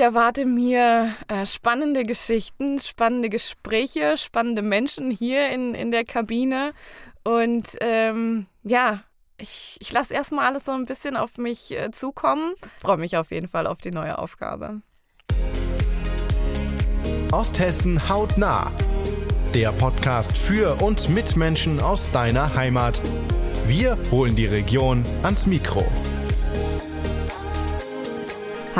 Ich erwarte mir äh, spannende Geschichten, spannende Gespräche, spannende Menschen hier in, in der Kabine. Und ähm, ja, ich, ich lasse erstmal alles so ein bisschen auf mich äh, zukommen. Freue mich auf jeden Fall auf die neue Aufgabe. Osthessen hautnah. Der Podcast für und mit Menschen aus deiner Heimat. Wir holen die Region ans Mikro.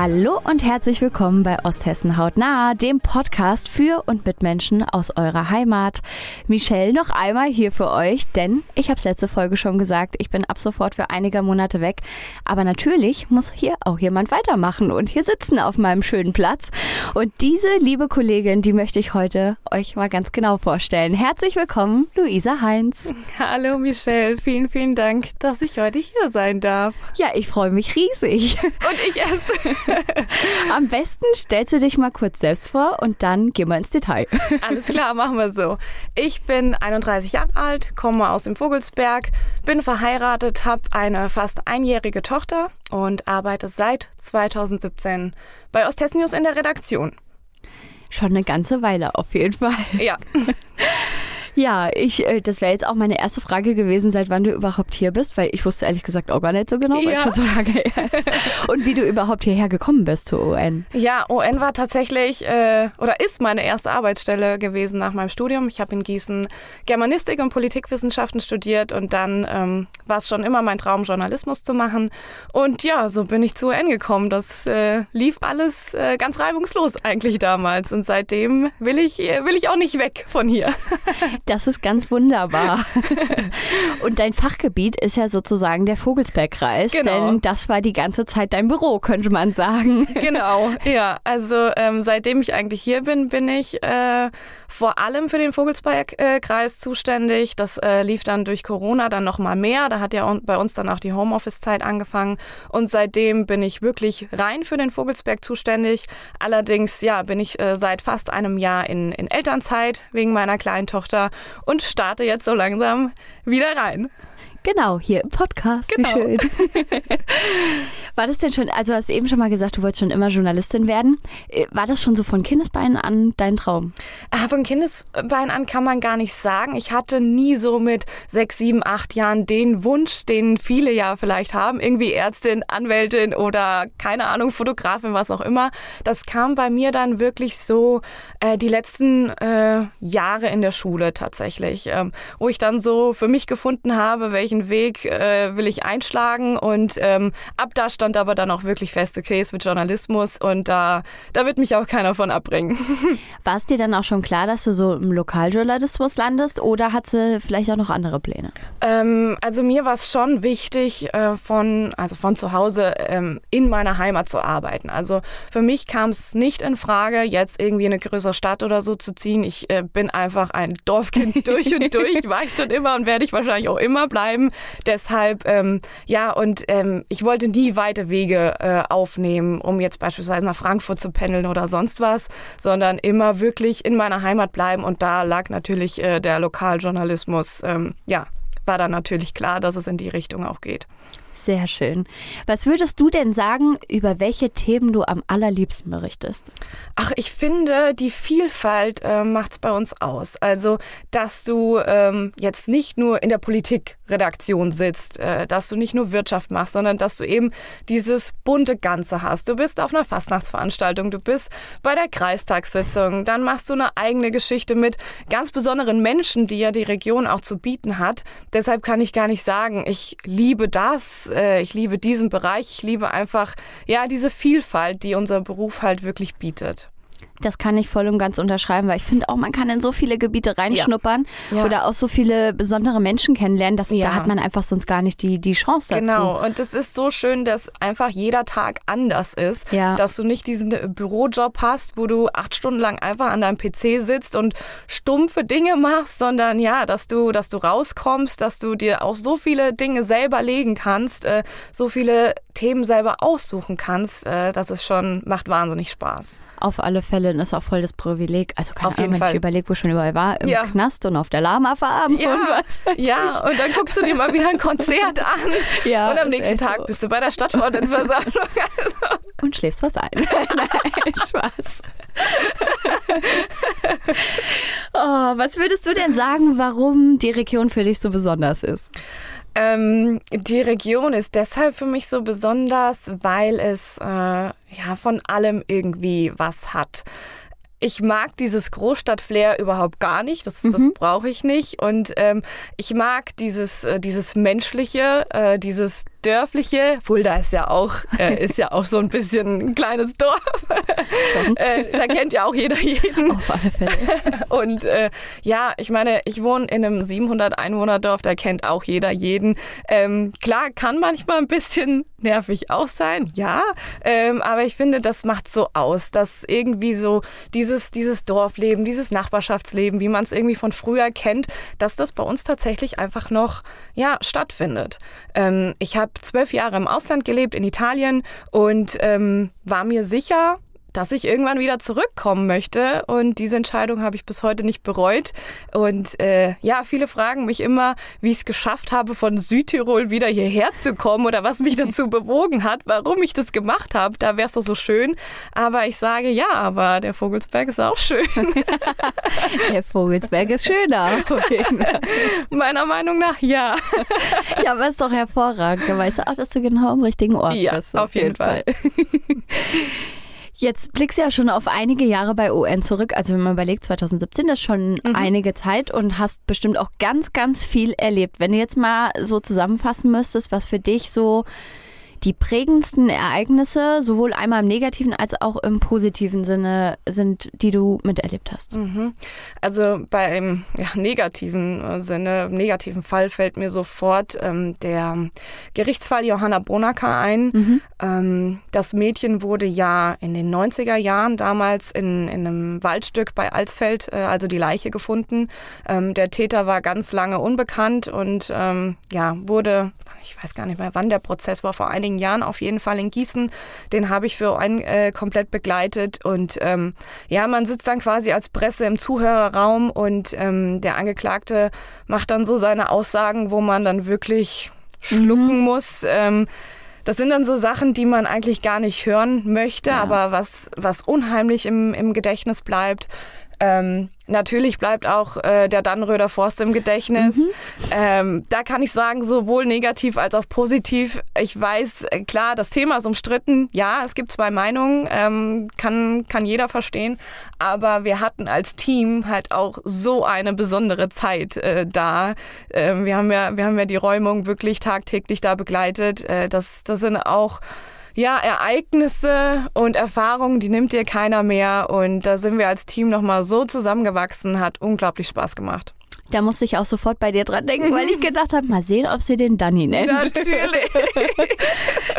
Hallo und herzlich willkommen bei Osthessen hautnah, dem Podcast für und mit Menschen aus eurer Heimat. Michelle noch einmal hier für euch, denn ich habe es letzte Folge schon gesagt, ich bin ab sofort für einige Monate weg. Aber natürlich muss hier auch jemand weitermachen und hier sitzen auf meinem schönen Platz. Und diese liebe Kollegin, die möchte ich heute euch mal ganz genau vorstellen. Herzlich willkommen, Luisa Heinz. Hallo Michelle, vielen, vielen Dank, dass ich heute hier sein darf. Ja, ich freue mich riesig. Und ich erst. Am besten stellst du dich mal kurz selbst vor und dann gehen wir ins Detail. Alles klar, machen wir so. Ich bin 31 Jahre alt, komme aus dem Vogelsberg, bin verheiratet, habe eine fast einjährige Tochter und arbeite seit 2017 bei Osthessen News in der Redaktion. Schon eine ganze Weile auf jeden Fall. Ja. Ja, ich, äh, das wäre jetzt auch meine erste Frage gewesen, seit wann du überhaupt hier bist, weil ich wusste ehrlich gesagt auch gar nicht so genau, weil Ja. schon so lange her ist. Und wie du überhaupt hierher gekommen bist zur UN. Ja, ON war tatsächlich äh, oder ist meine erste Arbeitsstelle gewesen nach meinem Studium. Ich habe in Gießen Germanistik und Politikwissenschaften studiert und dann ähm, war es schon immer mein Traum, Journalismus zu machen. Und ja, so bin ich zu ON gekommen. Das äh, lief alles äh, ganz reibungslos eigentlich damals. Und seitdem will ich, äh, will ich auch nicht weg von hier. Das ist ganz wunderbar. Und dein Fachgebiet ist ja sozusagen der Vogelsbergkreis, Genau. denn das war die ganze Zeit dein Büro, könnte man sagen. Genau, ja. Also ähm, seitdem ich eigentlich hier bin, bin ich äh, vor allem für den Vogelsberg-Kreis zuständig. Das äh, lief dann durch Corona dann noch mal mehr. Da hat ja bei uns dann auch die Homeoffice-Zeit angefangen. Und seitdem bin ich wirklich rein für den Vogelsberg zuständig. Allerdings, ja, bin ich äh, seit fast einem Jahr in, in Elternzeit wegen meiner kleinen Tochter und starte jetzt so langsam wieder rein. Genau, hier im Podcast. Genau. Wie schön. War das denn schon, also du hast eben schon mal gesagt, du wolltest schon immer Journalistin werden. Äh, War das schon so von Kindesbeinen an dein Traum? Ah, Von Kindesbein an kann man gar nicht sagen. Ich hatte nie so mit sechs, sieben, acht Jahren den Wunsch, den viele ja vielleicht haben, irgendwie Ärztin, Anwältin oder keine Ahnung, Fotografin, was auch immer. Das kam bei mir dann wirklich so äh, die letzten äh, Jahre in der Schule tatsächlich, ähm, wo ich dann so für mich gefunden habe, welchen Weg äh, will ich einschlagen und ähm, ab da stand aber dann auch wirklich fest, okay, es wird Journalismus und da, da wird mich auch keiner von abbringen. War es dir dann auch schon klar, dass du so im Lokaljournalismus landest oder hat sie vielleicht auch noch andere Pläne? Ähm, also mir war es schon wichtig, äh, von, also von zu Hause ähm, in meiner Heimat zu arbeiten. Also für mich kam es nicht in Frage, jetzt irgendwie in eine größere Stadt oder so zu ziehen. Ich äh, bin einfach ein Dorfkind durch und durch, war ich schon immer und werde ich wahrscheinlich auch immer bleiben. Deshalb, ähm, ja, und ähm, ich wollte nie weite Wege äh, aufnehmen, um jetzt beispielsweise nach Frankfurt zu pendeln oder sonst was, sondern immer wirklich in meiner Heimat bleiben. Und da lag natürlich äh, der Lokaljournalismus, ähm, ja, war dann natürlich klar, dass es in die Richtung auch geht. Sehr schön. Was würdest du denn sagen, über welche Themen du am allerliebsten berichtest? Ach, ich finde, die Vielfalt äh, macht's bei uns aus. Also, dass du ähm, jetzt nicht nur in der Politikredaktion sitzt, äh, dass du nicht nur Wirtschaft machst, sondern dass du eben dieses bunte Ganze hast. Du bist auf einer Fastnachtsveranstaltung, du bist bei der Kreistagssitzung, dann machst du eine eigene Geschichte mit ganz besonderen Menschen, die ja die Region auch zu bieten hat. Deshalb kann ich gar nicht sagen, ich liebe das, äh, ich liebe diesen Bereich, ich liebe einfach, ja, diese Vielfalt, die unser Beruf halt wirklich bietet. Das kann ich voll und ganz unterschreiben, weil ich finde auch, man kann in so viele Gebiete reinschnuppern Ja. oder auch so viele besondere Menschen kennenlernen. Das, Ja. Da hat man einfach sonst gar nicht die, die Chance dazu. Genau, und es ist so schön, dass einfach jeder Tag anders ist. Ja. Dass du nicht diesen Bürojob hast, wo du acht Stunden lang einfach an deinem PC sitzt und stumpfe Dinge machst, sondern ja, dass du, dass du rauskommst, dass du dir auch so viele Dinge selber legen kannst, äh, so viele Themen selber aussuchen kannst. Äh, das ist schon, macht wahnsinnig Spaß. Auf alle Fälle und ist auch voll das Privileg. Also keine Auf Ahnung, jeden wenn Fall. ich überlege, wo ich schon überall war, im Ja. Knast und auf der Lama-Farm und was. ja, und dann guckst du dir mal wieder ein Konzert an Ja, und am nächsten Tag so. bist du bei der Stadtverordnetenversammlung. Also, und schläfst was ein. Nein, Spaß. oh, was würdest du denn sagen, warum die Region für dich so besonders ist? Ähm, die Region ist deshalb für mich so besonders, weil es äh, ja von allem irgendwie was hat ich mag dieses Großstadtflair überhaupt gar nicht. Das, mhm. das brauche ich nicht. Und ähm, ich mag dieses, äh, dieses menschliche, äh, dieses dörfliche. Fulda ist ja auch, äh, ist ja auch so ein bisschen ein kleines Dorf. äh, da kennt ja auch jeder jeden. Auf alle Fälle. Und äh, ja, ich meine, ich wohne in einem 700 Einwohner Dorf. Da kennt auch jeder jeden. Ähm, klar, kann manchmal ein bisschen nervig auch sein, ja. Ähm, aber ich finde, das macht so aus, dass irgendwie so diese dieses, dieses Dorfleben, dieses Nachbarschaftsleben, wie man es irgendwie von früher kennt, dass das bei uns tatsächlich einfach noch ja, stattfindet. Ähm, ich habe zwölf Jahre im Ausland gelebt, in Italien, und ähm, war mir sicher, dass ich irgendwann wieder zurückkommen möchte. Und diese Entscheidung habe ich bis heute nicht bereut. Und äh, ja, viele fragen mich immer, wie ich es geschafft habe, von Südtirol wieder hierher zu kommen oder was mich dazu bewogen hat, warum ich das gemacht habe. Da wäre es doch so schön. Aber ich sage ja, aber der Vogelsberg ist auch schön. der Vogelsberg ist schöner. Meiner Meinung nach ja. ja, aber ist doch hervorragend. Da weißt du auch, dass du genau am richtigen Ort ja, bist. Auf, auf jeden, jeden Fall. Fall. Jetzt blickst du ja schon auf einige Jahre bei UN zurück. Also wenn man überlegt, 2017 ist schon mhm. einige Zeit und hast bestimmt auch ganz, ganz viel erlebt. Wenn du jetzt mal so zusammenfassen müsstest, was für dich so die prägendsten Ereignisse, sowohl einmal im negativen als auch im positiven Sinne sind, die du miterlebt hast? Mhm. Also beim ja, negativen äh, Sinne, im negativen Fall fällt mir sofort ähm, der Gerichtsfall Johanna Bonacker ein. Mhm. Ähm, das Mädchen wurde ja in den 90er Jahren damals in, in einem Waldstück bei Alsfeld, äh, also die Leiche gefunden. Ähm, der Täter war ganz lange unbekannt und ähm, ja, wurde, ich weiß gar nicht mehr, wann der Prozess war, vor einigen Jahren auf jeden Fall in Gießen. Den habe ich für einen äh, komplett begleitet. Und ähm, ja, man sitzt dann quasi als Presse im Zuhörerraum und ähm, der Angeklagte macht dann so seine Aussagen, wo man dann wirklich schlucken mhm. muss. Ähm, das sind dann so Sachen, die man eigentlich gar nicht hören möchte, ja. aber was, was unheimlich im, im Gedächtnis bleibt. Ähm, natürlich bleibt auch äh, der Dannröder Forst im Gedächtnis. Mhm. Ähm, da kann ich sagen, sowohl negativ als auch positiv. Ich weiß, äh, klar, das Thema ist umstritten. Ja, es gibt zwei Meinungen, ähm, kann, kann jeder verstehen. Aber wir hatten als Team halt auch so eine besondere Zeit äh, da. Ähm, wir, haben ja, wir haben ja die Räumung wirklich tagtäglich da begleitet. Äh, das, das sind auch ja, Ereignisse und Erfahrungen, die nimmt dir keiner mehr. Und da sind wir als Team nochmal so zusammengewachsen, hat unglaublich Spaß gemacht. Da musste ich auch sofort bei dir dran denken, weil ich gedacht habe, mal sehen, ob sie den Danny nennt. Natürlich.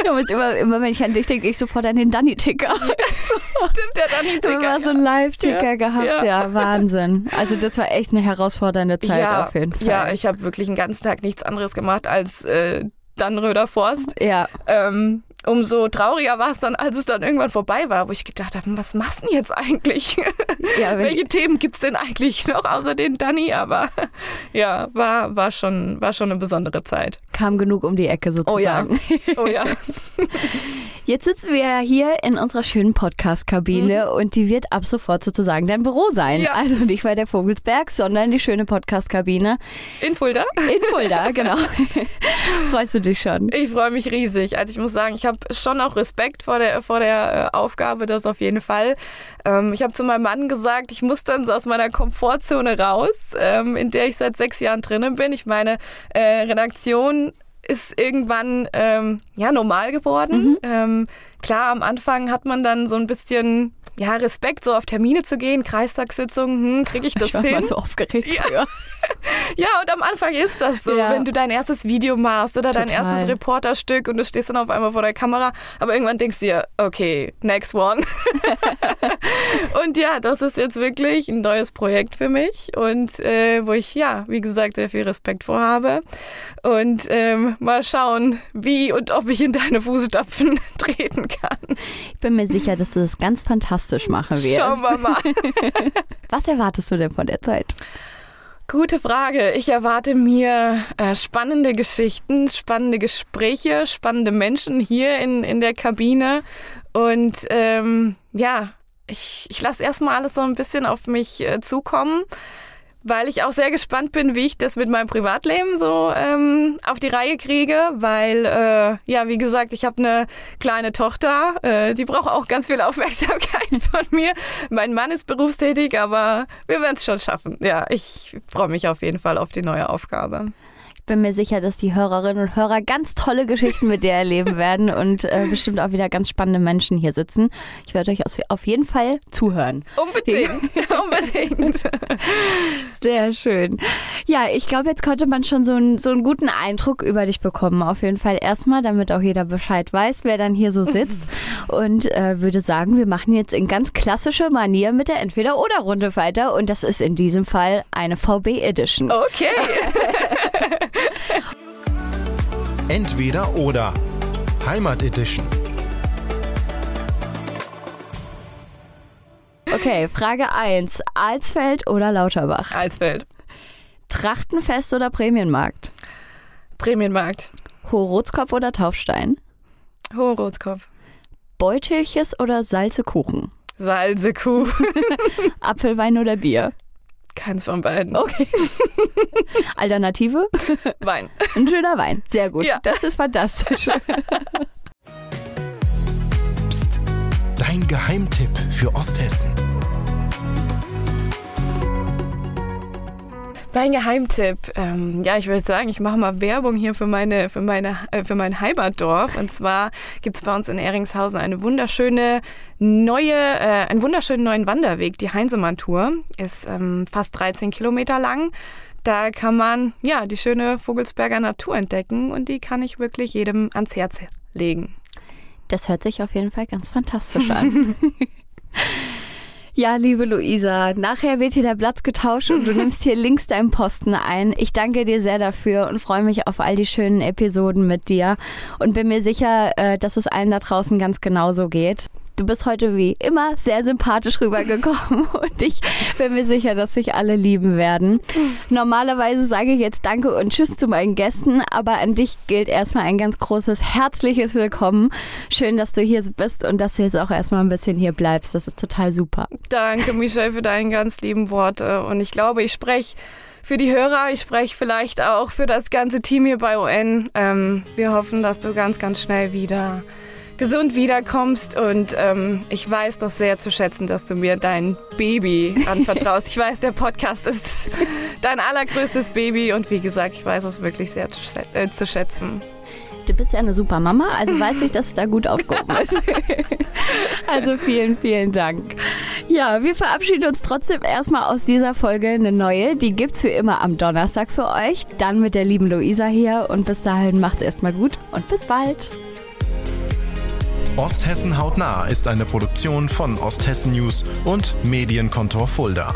immer, immer wenn ich an dich denke, ich sofort an den Danny-Ticker. Stimmt, der Danny-Ticker. Du hast so einen Live-Ticker ja, gehabt, ja. ja. Wahnsinn. Also das war echt eine herausfordernde Zeit ja, auf jeden Fall. Ja, ich habe wirklich den ganzen Tag nichts anderes gemacht als äh, Dannröder Forst. Ja. Ähm, umso trauriger war es dann, als es dann irgendwann vorbei war, wo ich gedacht habe, was machst du denn jetzt eigentlich? Ja, Welche Themen gibt es denn eigentlich noch außer den Danny? Aber ja, war, war, schon, war schon eine besondere Zeit. Kam genug um die Ecke sozusagen. Oh ja. Oh ja. Jetzt sitzen wir hier in unserer schönen Podcast-Kabine mhm. und die wird ab sofort sozusagen dein Büro sein. Ja. Also nicht bei der Vogelsberg, sondern die schöne Podcast-Kabine. In Fulda? In Fulda, genau. Freust du dich schon? Ich freue mich riesig. Also ich muss sagen, ich habe schon auch Respekt vor der, vor der äh, Aufgabe, das auf jeden Fall. Ähm, ich habe zu meinem Mann gesagt, ich muss dann so aus meiner Komfortzone raus, ähm, in der ich seit sechs Jahren drinnen bin. Ich meine, äh, Redaktion ist irgendwann ähm, ja normal geworden. Mhm. Ähm, klar, am Anfang hat man dann so ein bisschen ja, Respekt, so auf Termine zu gehen, Kreistagssitzungen, hm, kriege ich das ich war hin? Mal so aufgeregt ja. ja, und am Anfang ist das so, ja. wenn du dein erstes Video machst oder Total. dein erstes Reporterstück und du stehst dann auf einmal vor der Kamera, aber irgendwann denkst du dir, okay, next one. und ja, das ist jetzt wirklich ein neues Projekt für mich und äh, wo ich, ja, wie gesagt, sehr viel Respekt vor habe und ähm, mal schauen, wie und ob ich in deine Fußstapfen treten kann. Ich bin mir sicher, dass du das ganz fantastisch fantastisch machen wirst. Schauen wir mal. Was erwartest du denn von der Zeit? Gute Frage. Ich erwarte mir äh, spannende Geschichten, spannende Gespräche, spannende Menschen hier in, in der Kabine Und ähm, ja, ich, ich lasse erstmal alles so ein bisschen auf mich äh, zukommen weil ich auch sehr gespannt bin, wie ich das mit meinem Privatleben so ähm, auf die Reihe kriege, weil äh, ja, wie gesagt, ich habe eine kleine Tochter, äh, die braucht auch ganz viel Aufmerksamkeit von mir. Mein Mann ist berufstätig, aber wir werden es schon schaffen. Ja, ich freue mich auf jeden Fall auf die neue Aufgabe bin mir sicher, dass die Hörerinnen und Hörer ganz tolle Geschichten mit dir erleben werden und äh, bestimmt auch wieder ganz spannende Menschen hier sitzen. Ich werde euch auf jeden Fall zuhören. Unbedingt, unbedingt. Sehr schön. Ja, ich glaube, jetzt konnte man schon so, ein, so einen guten Eindruck über dich bekommen. Auf jeden Fall erstmal, damit auch jeder Bescheid weiß, wer dann hier so sitzt. Und äh, würde sagen, wir machen jetzt in ganz klassischer Manier mit der Entweder-Oder-Runde weiter. Und das ist in diesem Fall eine VB Edition. Okay. Entweder oder. Heimat Edition. Okay, Frage 1. Alsfeld oder Lauterbach? Alsfeld. Trachtenfest oder Prämienmarkt? Prämienmarkt. Hohe oder Taufstein? Hohe Beutelches oder Salzekuchen? Salzekuchen. Apfelwein oder Bier? Keins von beiden. Okay. Alternative? Wein. Ein schöner Wein. Sehr gut. Ja. Das ist fantastisch. Psst. Dein Geheimtipp für Osthessen. Mein Geheimtipp, ähm, ja, ich würde sagen, ich mache mal Werbung hier für meine, für meine, äh, für mein Heimatdorf. Und zwar gibt es bei uns in Eringshausen eine wunderschöne neue, äh, einen wunderschönen neuen Wanderweg. Die Heinsemann-Tour ist ähm, fast 13 Kilometer lang. Da kann man ja die schöne Vogelsberger Natur entdecken und die kann ich wirklich jedem ans Herz legen. Das hört sich auf jeden Fall ganz fantastisch an. Ja, liebe Luisa, nachher wird hier der Platz getauscht und du nimmst hier links deinen Posten ein. Ich danke dir sehr dafür und freue mich auf all die schönen Episoden mit dir und bin mir sicher, äh, dass es allen da draußen ganz genauso geht. Du bist heute wie immer sehr sympathisch rübergekommen und ich bin mir sicher, dass sich alle lieben werden. Normalerweise sage ich jetzt Danke und Tschüss zu meinen Gästen, aber an dich gilt erstmal ein ganz großes herzliches Willkommen. Schön, dass du hier bist und dass du jetzt auch erstmal ein bisschen hier bleibst. Das ist total super. Danke, Michelle, für deine ganz lieben Worte und ich glaube, ich spreche für die Hörer, ich spreche vielleicht auch für das ganze Team hier bei UN. Ähm, wir hoffen, dass du ganz, ganz schnell wieder gesund wiederkommst. Und ähm, ich weiß das sehr zu schätzen, dass du mir dein Baby anvertraust. ich weiß, der Podcast ist dein allergrößtes Baby. Und wie gesagt, ich weiß es wirklich sehr zu, äh, zu schätzen. Du bist ja eine super Mama, also weiß ich, dass es da gut aufgehoben ist. also vielen, vielen Dank. Ja, wir verabschieden uns trotzdem erstmal aus dieser Folge eine neue. Die gibt es wie immer am Donnerstag für euch. Dann mit der lieben Luisa hier. Und bis dahin macht's erstmal gut und bis bald. Osthessen hautnah ist eine Produktion von Osthessen News und Medienkontor Fulda.